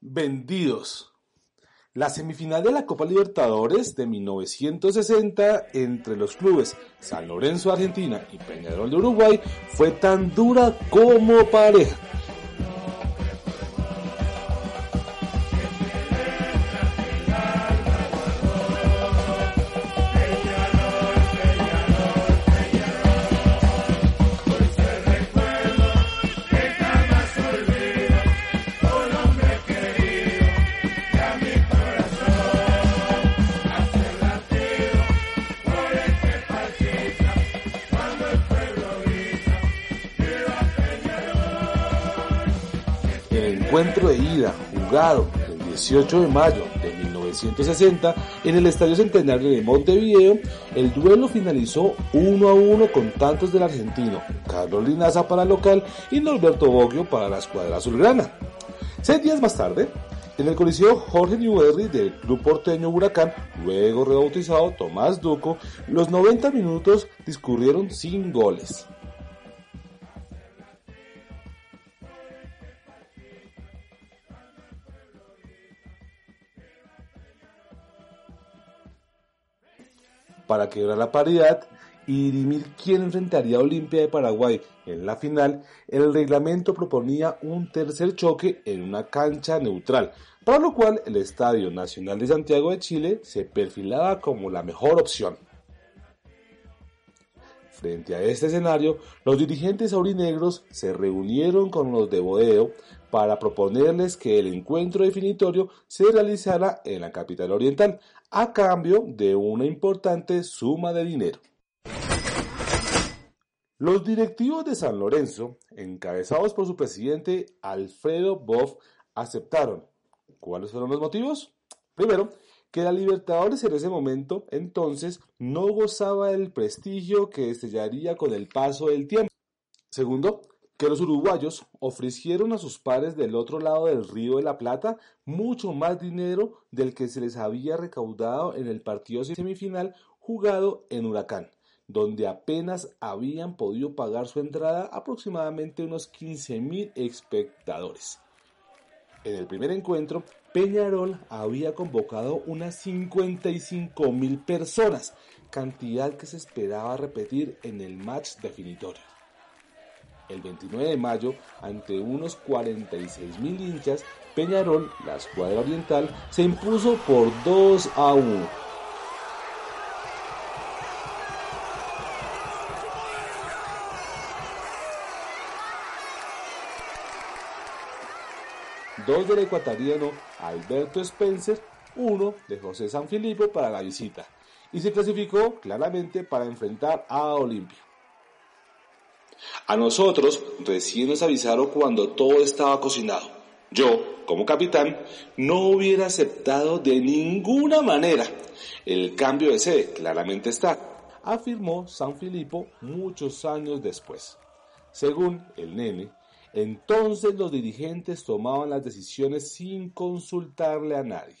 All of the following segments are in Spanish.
vendidos. La semifinal de la Copa Libertadores de 1960 entre los clubes San Lorenzo Argentina y Peñarol de Uruguay fue tan dura como pareja. Encuentro de ida, jugado el 18 de mayo de 1960 en el Estadio Centenario de Montevideo, el duelo finalizó 1 a 1 con tantos del argentino Carlos Linaza para el local y Norberto Boggio para la escuadra azulgrana. Seis días más tarde, en el Coliseo Jorge Newberry del club porteño Huracán, luego rebautizado Tomás Duco, los 90 minutos discurrieron sin goles. Para quebrar la paridad y dirimir quién enfrentaría a Olimpia de Paraguay en la final, el reglamento proponía un tercer choque en una cancha neutral, para lo cual el Estadio Nacional de Santiago de Chile se perfilaba como la mejor opción. Frente a este escenario, los dirigentes aurinegros se reunieron con los de Bodeo para proponerles que el encuentro definitorio se realizara en la capital oriental, a cambio de una importante suma de dinero. Los directivos de San Lorenzo, encabezados por su presidente Alfredo Boff, aceptaron. ¿Cuáles fueron los motivos? Primero, que la Libertadores en ese momento entonces no gozaba del prestigio que estellaría con el paso del tiempo. Segundo, que los uruguayos ofrecieron a sus pares del otro lado del río de la Plata mucho más dinero del que se les había recaudado en el partido semifinal jugado en Huracán, donde apenas habían podido pagar su entrada aproximadamente unos 15.000 espectadores. En el primer encuentro, Peñarol había convocado unas 55.000 personas, cantidad que se esperaba repetir en el match definitorio. El 29 de mayo, ante unos 46.000 hinchas, Peñarol, la escuadra oriental, se impuso por 2 a 1. Dos del ecuatoriano Alberto Spencer, uno de José Sanfilippo para la visita, y se clasificó claramente para enfrentar a Olimpia. A nosotros recién nos avisaron cuando todo estaba cocinado. Yo, como capitán, no hubiera aceptado de ninguna manera. El cambio de sede claramente está, afirmó San Filipo muchos años después. Según el nene, entonces los dirigentes tomaban las decisiones sin consultarle a nadie.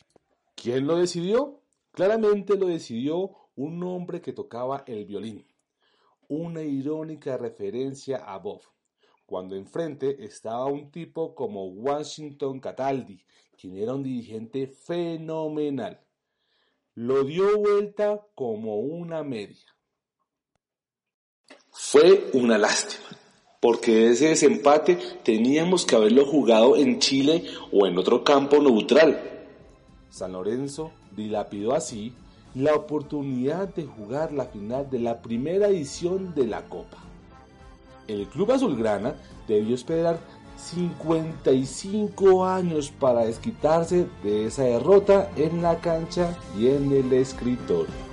¿Quién lo decidió? Claramente lo decidió un hombre que tocaba el violín una irónica referencia a Bob, cuando enfrente estaba un tipo como Washington Cataldi, quien era un dirigente fenomenal. Lo dio vuelta como una media. Fue una lástima, porque ese desempate teníamos que haberlo jugado en Chile o en otro campo neutral. San Lorenzo dilapidó así la oportunidad de jugar la final de la primera edición de la Copa. El club azulgrana debió esperar 55 años para desquitarse de esa derrota en la cancha y en el escritorio.